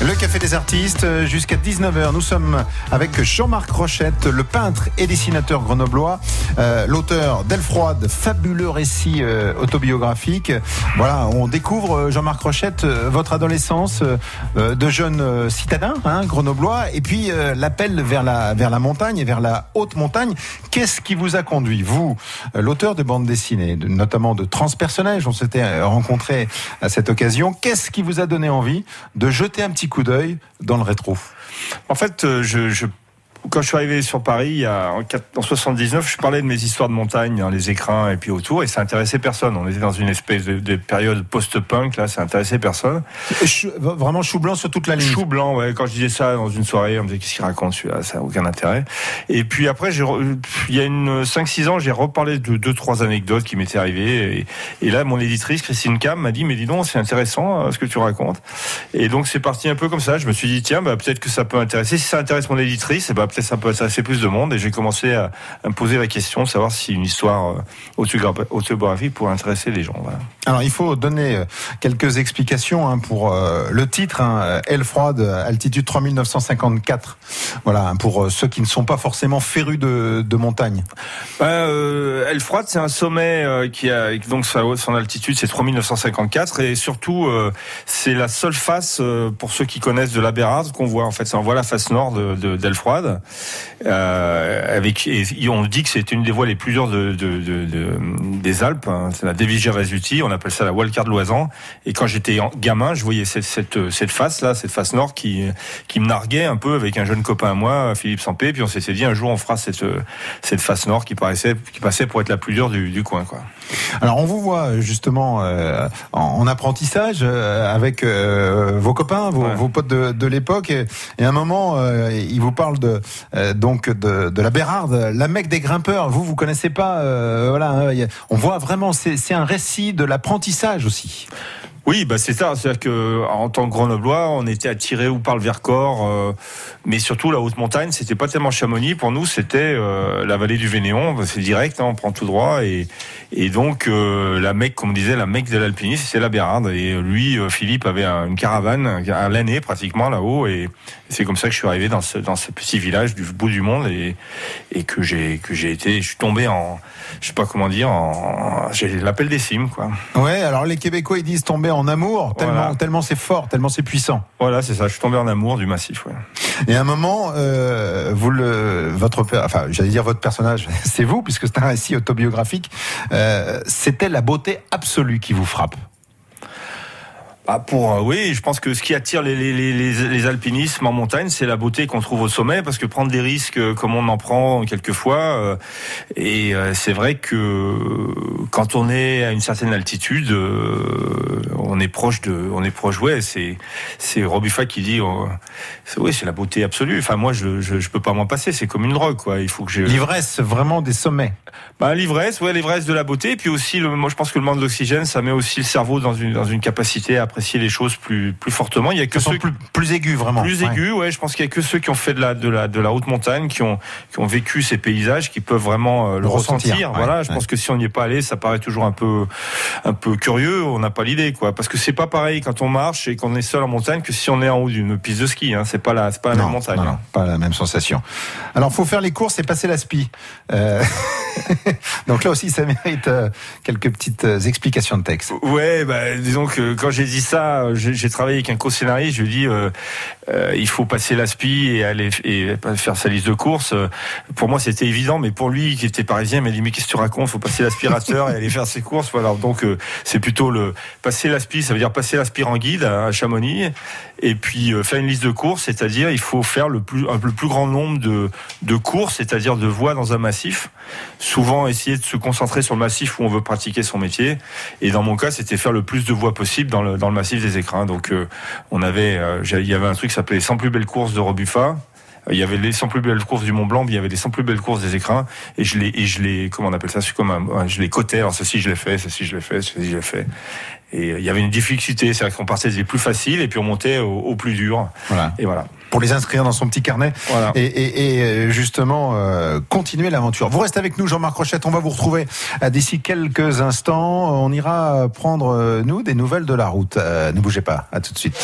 Le Café des Artistes, euh, jusqu'à 19h. Nous sommes avec Jean-Marc Rochette, le peintre et dessinateur grenoblois, euh, l'auteur d'Elfroide, fabuleux récit euh, autobiographique. Voilà, on découvre, euh, Jean-Marc Rochette, euh, votre adolescence euh, de jeune citadin, hein, grenoblois, et puis l'appel vers la, vers la montagne et vers la haute montagne. Qu'est-ce qui vous a conduit, vous, l'auteur de bande dessinée, de- notamment de Transpersonnage, on s'était rencontrés à cette occasion, qu'est-ce qui vous a donné envie de jeter un petit coup d'œil dans le rétro. En fait, euh, je, je- quand je suis arrivé sur Paris, a, en, quat- en 79, je parlais de mes histoires de montagne dans les écrins et puis autour, et ça intéressait personne. On était dans une espèce de, de période post-punk, là, ça intéressait personne. Chou- Vraiment chou blanc sur toute la ligne. Chou blanc, ouais. Quand je disais ça dans une soirée, on me disait qu'est-ce qu'il raconte celui-là, ça n'a aucun intérêt. Et puis après, il y a une 5-6 ans, j'ai reparlé de deux trois anecdotes qui m'étaient arrivées. Et, et là, mon éditrice, Christine Cam, m'a dit, mais dis donc, c'est intéressant euh, ce que tu racontes. Et donc, c'est parti un peu comme ça. Je me suis dit, tiens, bah, peut-être que ça peut intéresser. Si ça intéresse mon éditrice, et bah, ça peut intéresser plus de monde. Et j'ai commencé à, à me poser la question de savoir si une histoire euh, autobiogra- autobiographique pourrait intéresser les gens. Voilà. Alors il faut donner euh, quelques explications hein, pour euh, le titre, hein, Aile froide, altitude 3954. Voilà, hein, pour euh, ceux qui ne sont pas forcément férus de, de montagne. Bah, euh, Elfroide, c'est un sommet qui a donc sa, son altitude, c'est 3954 et surtout c'est la seule face pour ceux qui connaissent de la Bérarde qu'on voit en fait. On voit la face nord de, de, d'Elfroide. Euh, avec et on dit que c'est une des voies les plus dures de, de, de, de- des Alpes. hein. C'est la Dévigère Vesuti, on appelle ça la wildcard de Loisan. Et quand j'étais gamin, je voyais cette, cette, cette face là, cette face nord qui qui me narguait un peu avec un jeune copain à moi, Philippe Sampé. Puis on s'était dit un jour on fera cette cette face nord qui paraissait qui passait pour être la plus dure du, du coin quoi. Alors on vous voit justement euh, en, en apprentissage euh, avec euh, vos copains, vos, Ouais. vos potes de, de l'époque, et, et à un moment euh, ils vous parlent de euh, donc de, la Bérarde, la mecque des grimpeurs. Vous vous connaissez pas, euh, voilà. hein, on voit vraiment, c'est un récit de l'apprentissage aussi. Oui, bah c'est ça. C'est-à-dire que en tant que Grenoblois, on était attiré ou par le Vercors, euh, mais surtout la haute montagne. C'était pas tellement Chamonix pour nous, c'était euh, la vallée du Vénéon. C'est direct, hein, on prend tout droit et donc euh, la Mecque, comme on disait, la Mecque de l'alpinisme, c'est la Bérarde. Et lui, Philippe avait un- une caravane à l'année pratiquement là-haut, et c'est comme ça que je suis arrivé dans ce petit village du bout du monde et et que j'ai que j'ai été, je suis tombé en, je sais pas comment dire, en j'ai l'appel des cimes quoi. Ouais, alors les Québécois ils disent tomber en amour, tellement Voilà. tellement c'est fort, tellement c'est puissant. Voilà, c'est ça. Je suis tombé en amour du massif. Ouais. Et à un moment, euh, vous le, votre, enfin, j'allais dire votre personnage, c'est vous, puisque c'est un récit autobiographique. Euh, C'était la beauté absolue qui vous frappe. Ah, pour euh, oui, je pense que ce qui attire les, les, les, les- les alpinismes en montagne, c'est la beauté qu'on trouve au sommet, parce que prendre des risques euh, comme on en prend quelquefois, euh, et euh, c'est vrai que quand on est à une certaine altitude, on est proche de, on est proche. Ouais, c'est c'est Robuffa qui dit, c'est- oui, c'est la beauté absolue. Enfin, moi, je, je je peux pas m'en passer. C'est comme une drogue, quoi. Il faut que je L'ivresse vraiment des sommets. bah, l'ivresse, ouais, l'ivresse de la beauté, et puis aussi, le, moi, je pense que le manque d'oxygène, ça met aussi le cerveau dans une dans une capacité à apprécier les choses plus plus fortement. Il y a que ceux plus, plus aigus vraiment. plus aigus, ouais. Je pense qu'il y a que ceux qui ont fait de la de la de la haute montagne, qui ont qui ont vécu ces paysages, qui peuvent vraiment euh, le, Le ressentir, ressentir. ouais, voilà. Je pense que si on n'y est pas allé, ça paraît toujours un peu un peu curieux. On n'a pas l'idée, quoi. Parce que c'est pas pareil quand on marche et qu'on est seul en montagne que si on est en haut d'une piste de ski. Hein. C'est pas la c'est pas la Non, même montagne. non, non, pas la même sensation. Alors, faut faire les courses et passer la spi. Euh, Donc là aussi, ça mérite euh, quelques petites euh, explications de texte. Ouais, bah, disons que quand j'ai dit ça, j'ai travaillé avec un co-scénariste, je lui ai dit euh, euh, il faut passer l'aspi et aller faire sa liste de courses. Pour moi, c'était évident, mais pour lui qui était parisien, il m'a dit mais qu'est-ce que tu racontes? Faut passer l'aspirateur et aller faire ses courses. Voilà, donc euh, c'est plutôt le passer l'aspi, ça veut dire passer l'aspirant guide à, Chamonix et puis euh, faire une liste de courses, c'est-à-dire il faut faire le plus le plus grand nombre de de courses, c'est-à-dire de voies dans un massif. Souvent essayer de se concentrer sur le massif où on veut pratiquer son métier. Et dans mon cas, c'était faire le plus de voies possible dans le, dans massif des écrins. Donc, euh, on avait, euh, il y avait un truc qui s'appelait les 100 plus belles courses de Robuffa. Il y avait les 100 plus belles courses du Mont Blanc, puis il y avait les 100 plus belles courses des écrins. Et je les, et je les, comment on appelle ça? C'est comme un, je les cotais. Alors, ceci, je l'ai fait, ceci, je l'ai fait, ceci, je l'ai fait. Et euh, il y avait une difficulté. C'est-à-dire qu'on partait des plus faciles et puis on montait au, au plus dur. Voilà. Et voilà. Pour les inscrire dans son petit carnet Voilà. et, et- et, euh, justement euh, continuer l'aventure. Vous restez avec nous, Jean-Marc Rochette. On va vous retrouver d'ici quelques instants. On ira prendre, nous, des nouvelles de la route. Euh, ne bougez pas. À tout de suite.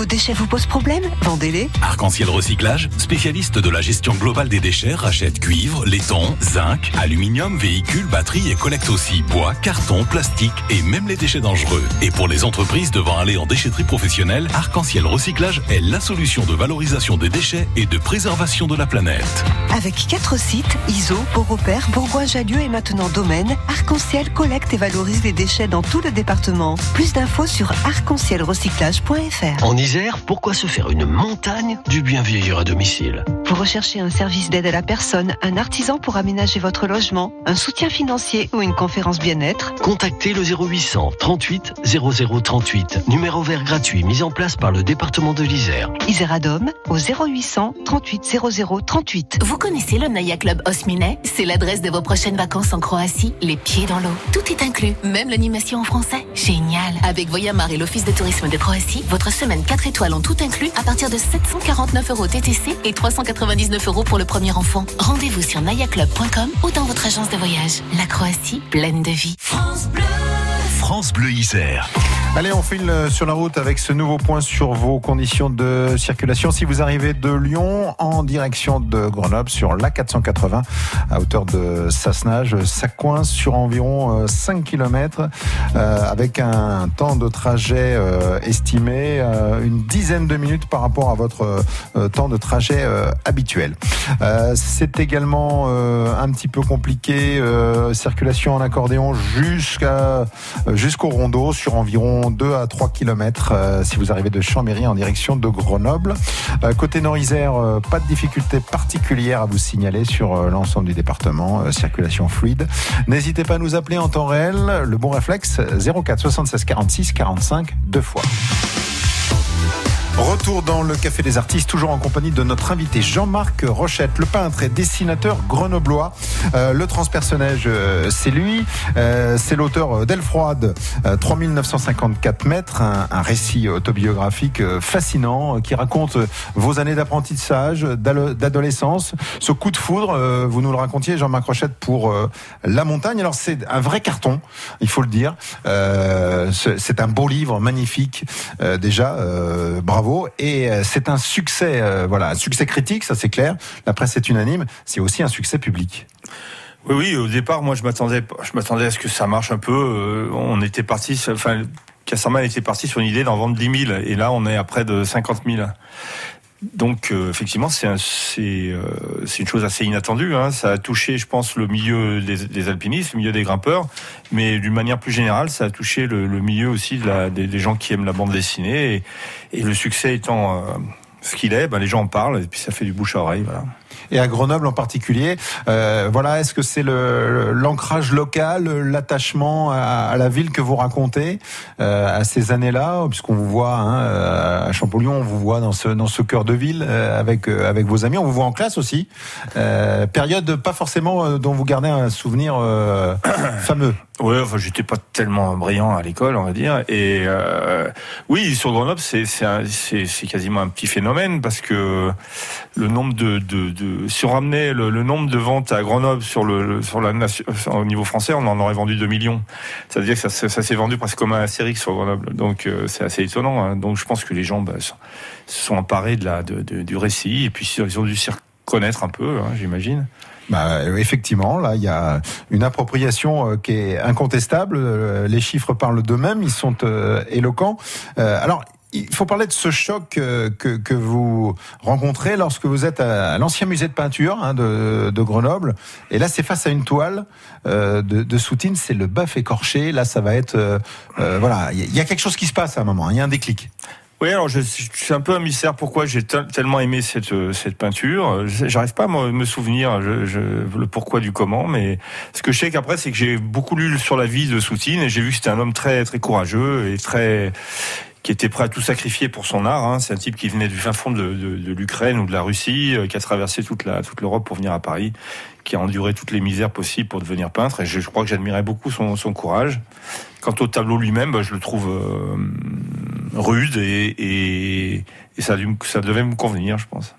Vos déchets vous posent problème Vendez-les. Arc-en-ciel Recyclage, spécialiste de la gestion globale des déchets, rachète cuivre, laiton, zinc, aluminium, véhicules, batteries et collecte aussi bois, carton, plastique et même les déchets dangereux. Et pour les entreprises devant aller en déchetterie professionnelle, Arc-en-ciel Recyclage est la solution de valorisation des déchets et de préservation de la planète. Avec quatre sites, ISO, Beaurepaire, Bourgoin-Jallieu et maintenant Domaine, Arc-en-ciel collecte et valorise les déchets dans tout le département. Plus d'infos sur arc-en-cielrecyclage.fr. Isère, pourquoi se faire une montagne du bien vieillir à domicile Vous recherchez un service d'aide à la personne, un artisan pour aménager votre logement, un soutien financier ou une conférence bien-être Contactez le 0800 38 00 38, numéro vert gratuit mis en place par le département de l'Isère. Iseradom au 0800 38 00 38. Vous connaissez le Naya Club Osminet C'est l'adresse de vos prochaines vacances en Croatie, les pieds dans l'eau. Tout est inclus, même l'animation en français. Génial Avec Voyamar et l'Office de tourisme de Croatie, votre semaine 4 étoiles en tout inclus à partir de 749 euros TTC et 399 euros pour le premier enfant. Rendez-vous sur nayaclub.com ou dans votre agence de voyage. La Croatie, pleine de vie. France Bleu. France Bleu Isère. Allez, on file sur la route avec ce nouveau point sur vos conditions de circulation. Si vous arrivez de Lyon en direction de Grenoble sur la 480 à hauteur de Sassenage, ça coince sur environ 5 euh, km euh, avec un temps de trajet euh, estimé euh, une dizaine de minutes par rapport à votre euh, temps de trajet euh, habituel. C'est également un petit peu compliqué, circulation en accordéon jusqu'à jusqu'au rondeau sur environ 2 à 3 km si vous arrivez de Chambéry en direction de Grenoble. Euh, côté Nord-Isère, euh, pas de difficulté particulière à vous signaler sur euh, l'ensemble du département, circulation fluide. N'hésitez pas à nous appeler en temps réel, le bon réflexe 04 76 46 45 deux fois. Retour dans le Café des Artistes, toujours en compagnie de notre invité Jean-Marc Rochette, le peintre et dessinateur grenoblois. Euh, le transpersonnage, euh, c'est lui. Euh, c'est l'auteur d'Elfroide, 3954 mètres, un, un, récit autobiographique fascinant qui raconte vos années d'apprentissage, d'adolescence, ce coup de foudre. vous nous le racontiez, Jean-Marc Rochette, pour La Montagne. Alors c'est un vrai carton, il faut le dire. c'est un beau livre, magnifique. déjà, bravo et euh, c'est un succès, euh, voilà, succès critique, ça c'est clair. La presse est unanime. C'est aussi un succès public. Oui, oui. Au départ, moi, je m'attendais, je m'attendais à ce que ça marche un peu. Euh, on était parti, enfin, était parti sur une idée d'en vendre 10 000, et là, on est à près de 50 000. Donc euh, effectivement, c'est euh, une chose assez inattendue. Hein. Ça a touché, je pense, le milieu des, des, alpinistes, le milieu des grimpeurs, mais d'une manière plus générale, ça a touché le, le milieu aussi de la, des, des, gens qui aiment la bande dessinée. Et, et le succès étant euh, ce qu'il est, ben, les gens en parlent et puis ça fait du bouche à oreille. Voilà et à Grenoble en particulier. Euh, voilà, est-ce que c'est l'ancrage local, l'attachement à, la ville que vous racontez euh, à ces années-là, puisqu'on vous voit hein, euh, à Champollion, on vous voit dans ce dans ce cœur de ville avec avec vos amis, on vous voit en classe aussi. Euh, période pas forcément dont vous gardez un souvenir fameux. Oui, enfin, j'étais pas tellement brillant à l'école, on va dire. Et euh, oui, sur Grenoble, c'est c'est quasiment un petit phénomène parce que le nombre de, de, de si on ramenait le, nombre de ventes à Grenoble sur le sur la au niveau français, on en aurait vendu 2 millions. C'est-à-dire que ça, ça, s'est vendu presque comme un Astérix sur Grenoble. Donc euh, c'est assez étonnant. Hein. Donc je pense que les gens bah, se sont emparés de la du récit et puis ils ont dû s'y reconnaître un peu, hein, j'imagine. Bah, effectivement, là, il y a une appropriation euh, qui est incontestable. Euh, les chiffres parlent d'eux-mêmes, ils sont euh, éloquents. alors, il faut parler de ce choc que, que, vous rencontrez lorsque vous êtes à, l'ancien musée de peinture hein, de, de, Grenoble. Et là, c'est face à une toile de, de Soutine, c'est le bœuf écorché. Là, ça va être... voilà, il y a quelque chose qui se passe à un moment, il y a un déclic. Oui, alors je, je, suis un peu un mystère pourquoi j'ai tellement aimé cette, euh, cette peinture? J'arrive pas à me, souvenir je, je, le pourquoi du comment, mais ce que je sais qu'après, c'est que j'ai beaucoup lu sur la vie de Soutine et j'ai vu que c'était un homme très très courageux et très qui était prêt à tout sacrifier pour son art. Hein. C'est un type qui venait du fin fond de, de, de l'Ukraine ou de la Russie, euh, qui a traversé toute la toute l'Europe pour venir à Paris, qui a enduré toutes les misères possibles pour devenir peintre. Et je, je crois que j'admirais beaucoup son, son courage. Quant au tableau lui-même, bah, je le trouve euh, rude et, et, et ça, ça devait me convenir, je pense.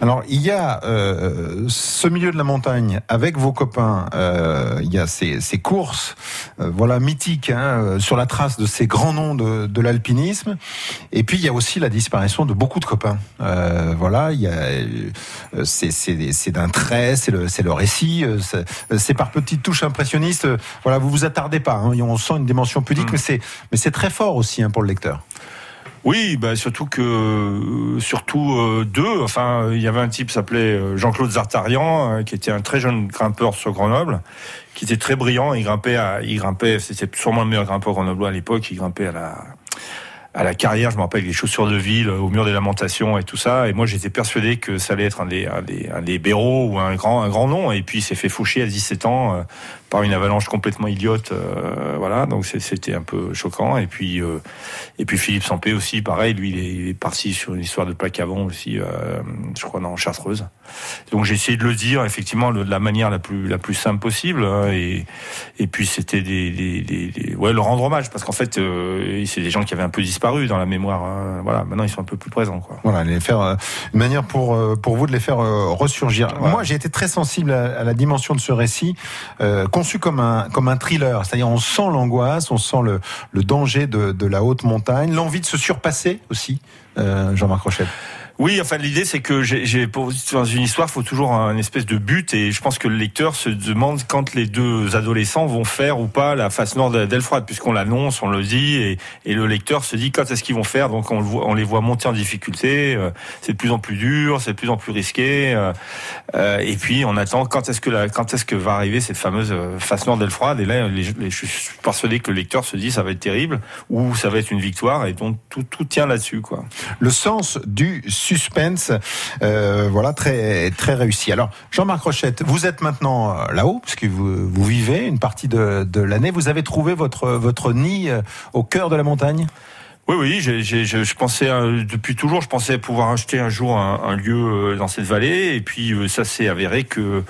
Alors, il y a euh, ce milieu de la montagne avec vos copains. Euh, il y a ces, ces courses, euh, voilà, mythiques, hein, sur la trace de ces grands noms de, de l'alpinisme. Et puis, il y a aussi la disparition de beaucoup de copains. Voilà, il y a, c'est, c'est, c'est d'un trait, c'est le, c'est le récit, c'est, par petites touches impressionnistes. Voilà, vous vous attardez pas. Hein, on sent une dimension pudique, Mm. mais c'est, mais c'est très fort aussi hein, pour le lecteur. Oui, bah surtout que euh, surtout euh, deux. Enfin, il y avait un type s'appelait euh, Jean-Claude Zartarian, qui était un très jeune grimpeur sur Grenoble, qui était très brillant. Il grimpait, il grimpait. C'était sûrement le meilleur grimpeur grenoblois à l'époque. Il grimpait à la à la carrière, je me rappelle, les chaussures de ville, au mur des lamentations et tout ça. Et moi, j'étais persuadé que ça allait être un des, un des, un des ou un grand, un grand nom. Et puis, il s'est fait faucher à 17 ans par une avalanche complètement idiote. euh, voilà, donc c'était un peu choquant. Et puis, euh, et puis Philippe Sampé aussi, pareil. Lui, il est, il est parti sur une histoire de plaque avant aussi, euh, je crois, dans Chartreuse. Donc, j'ai essayé de le dire, effectivement, de la manière la plus, la plus simple possible. hein, et, et puis, c'était des, des, des, des- ouais, le rendre hommage, parce qu'en fait, euh, c'est des gens qui avaient un peu disparu dans la mémoire. hein. Voilà, maintenant, ils sont un peu plus présents, quoi. Voilà, les faire euh, une manière pour euh, pour vous de les faire euh, ressurgir. Voilà. Moi, j'ai été très sensible à, à la dimension de ce récit, euh, conçu comme un comme un thriller. C'est-à-dire, on sent l'angoisse, on sent le le danger de de la haute montagne, l'envie de se surpasser aussi. Euh, Jean-Marc Rochette. Oui, enfin l'idée c'est que j'ai, dans une histoire, faut toujours un espèce de but et je pense que le lecteur se demande quand les deux adolescents vont faire ou pas la face nord d'Elfrade puisqu'on l'annonce, on le dit et, et le lecteur se dit quand est-ce qu'ils vont faire? Donc on, les voit monter en difficulté, euh, c'est de plus en plus dur, c'est de plus en plus risqué euh, euh, et puis on attend quand est-ce que est-ce que va arriver cette fameuse face nord d'Elfrade et là je suis persuadé que le lecteur se dit ça va être terrible ou ça va être une victoire et donc tout, tout tient là-dessus. Le sens du suspense, euh, voilà, très très réussi. Alors, Jean-Marc Rochette, vous êtes maintenant euh, là-haut, puisque vous, vous vivez une partie de, de l'année. Vous avez trouvé votre votre nid euh, au cœur de la montagne? Oui, oui, j'ai, j'ai- je, je pensais euh, depuis toujours, je pensais pouvoir acheter un jour un, un lieu euh, dans cette vallée, et puis euh, ça s'est avéré que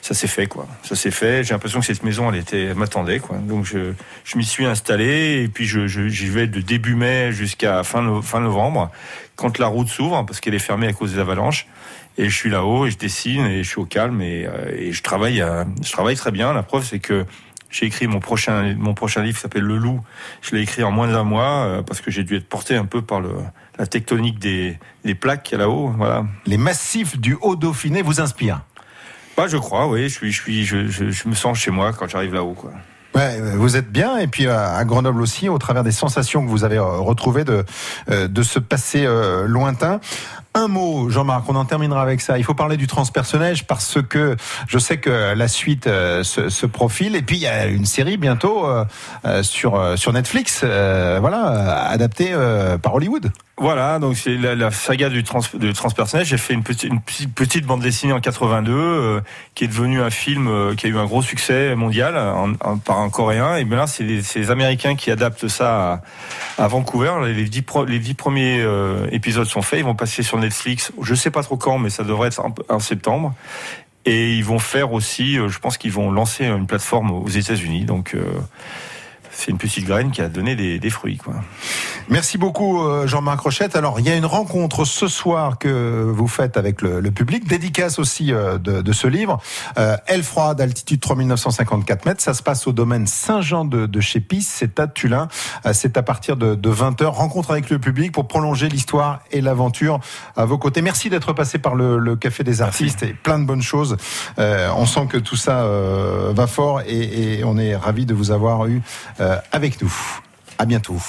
ça s'est fait, quoi. Ça s'est fait. J'ai l'impression que cette maison, elle était, m'attendait, quoi. Donc je, je m'y suis installé, et puis je, j'y vais de début mai jusqu'à fin, fin novembre, quand la route s'ouvre, parce qu'elle est fermée à cause des avalanches. Et je suis là-haut, et je dessine, et je suis au calme, et, et je travaille, je travaille très bien. La preuve, c'est que j'ai écrit mon prochain, mon prochain livre qui s'appelle Le Loup. Je l'ai écrit en moins d'un mois euh, parce que j'ai dû être porté un peu par le, la tectonique des, des plaques là-haut. Voilà. Les massifs du Haut-Dauphiné vous inspirent. Bah, je crois, oui. Je suis, je suis, je, je, je me sens chez moi quand j'arrive là-haut, quoi. Ouais, euh, vous êtes bien et puis euh, à Grenoble aussi, au travers des sensations que vous avez retrouvées de de ce passé lointain. Un mot, Jean-Marc, on en terminera avec ça. Il faut parler du transpersonnage parce que je sais que la suite euh, se, profile et puis il y a une série bientôt euh, euh, sur sur Netflix, voilà, adaptée par Hollywood. Voilà, donc c'est la, la saga du, trans, transpersonnage. J'ai fait une petite, bande dessinée en 82 euh, qui est devenue un film qui a eu un gros succès mondial par un Coréen. Et bien là, c'est les, Américains qui adaptent ça à, Vancouver. Les dix, les dix premiers épisodes sont faits. Ils vont passer sur Netflix. Je sais pas trop quand, mais ça devrait être en, septembre. Et ils vont faire aussi, euh, je pense qu'ils vont lancer une plateforme aux États-Unis. Donc euh, c'est une petite graine qui a donné des, des fruits, quoi. Merci beaucoup euh, Jean-Marc Rochette. Alors il y a une rencontre ce soir que vous faites avec le, le public, dédicace aussi euh, de, de ce livre. Euh, Aile froide, altitude 3954 mètres. Ça se passe au domaine Saint-Jean de, de Chépis, c'est à Tulin. Euh, C'est à partir de, de 20h. Rencontre avec le public pour prolonger l'histoire et l'aventure à vos côtés. Merci d'être passé par le, le Café des Artistes et plein de bonnes choses. Euh, on sent que tout ça euh, va fort et, et on est ravis de vous avoir eu euh, avec nous. À bientôt.